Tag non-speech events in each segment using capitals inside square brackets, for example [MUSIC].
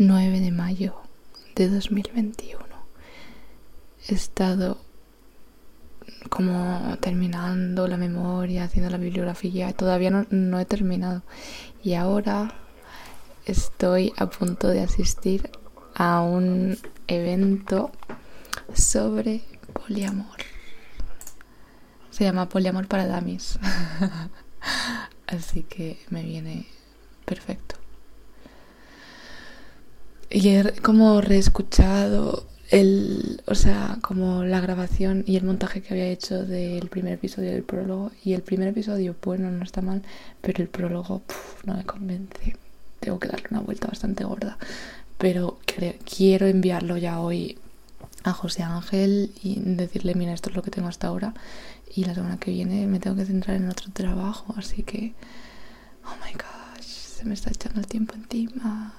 9 de mayo de 2021. He estado como terminando la memoria, haciendo la bibliografía, todavía no, no he terminado. Y ahora estoy a punto de asistir a un evento sobre poliamor. Se llama Poliamor para Damis. [LAUGHS] Así que me viene perfecto. Y he como reescuchado el, o sea, como la grabación y el montaje que había hecho del primer episodio del prólogo. Y el primer episodio, bueno, no está mal, pero el prólogo no me convence. Tengo que darle una vuelta bastante gorda. Pero quiero enviarlo ya hoy a José Ángel y decirle, mira, esto es lo que tengo hasta ahora. Y la semana que viene me tengo que centrar en otro trabajo. Así que, oh my gosh, se me está echando el tiempo encima.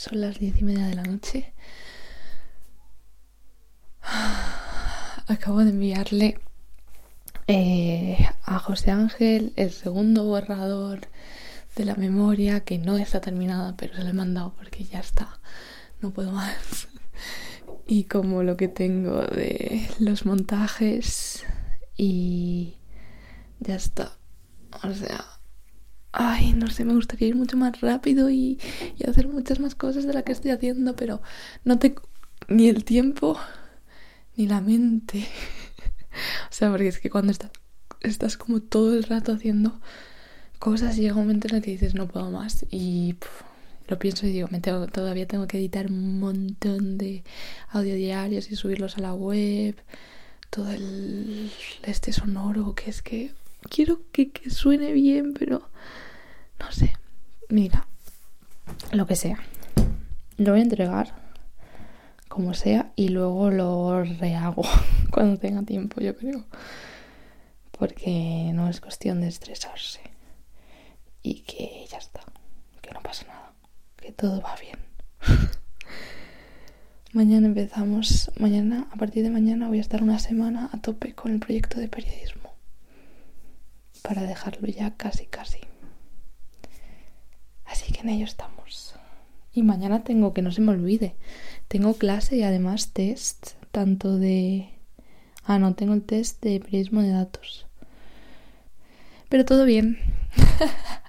Son las diez y media de la noche. [SIGHS] Acabo de enviarle eh, a José Ángel el segundo borrador de la memoria que no está terminada, pero se lo he mandado porque ya está. No puedo más. [LAUGHS] Y como lo que tengo de los montajes y ya está. O sea, ay, no sé, me gustaría ir mucho más rápido y, y hacer muchas más cosas de las que estoy haciendo, pero no tengo ni el tiempo ni la mente. [LAUGHS] o sea, porque es que cuando estás, estás como todo el rato haciendo cosas, llega un momento en el que dices no puedo más y lo pienso y digo, me tengo, todavía tengo que editar un montón de audio diarios y subirlos a la web, todo el este sonoro, que es que quiero que, que suene bien, pero no sé. Mira, lo que sea. Lo voy a entregar como sea y luego lo rehago [LAUGHS] cuando tenga tiempo, yo creo. Porque no es cuestión de estresarse y que ya está, que no pasa nada, que todo va bien. [LAUGHS] mañana empezamos, mañana, a partir de mañana voy a estar una semana a tope con el proyecto de periodismo para dejarlo ya casi casi. Así que en ello estamos. Y mañana tengo que no se me olvide tengo clase y además test, tanto de... Ah, no, tengo el test de periodismo de datos. Pero todo bien. [LAUGHS]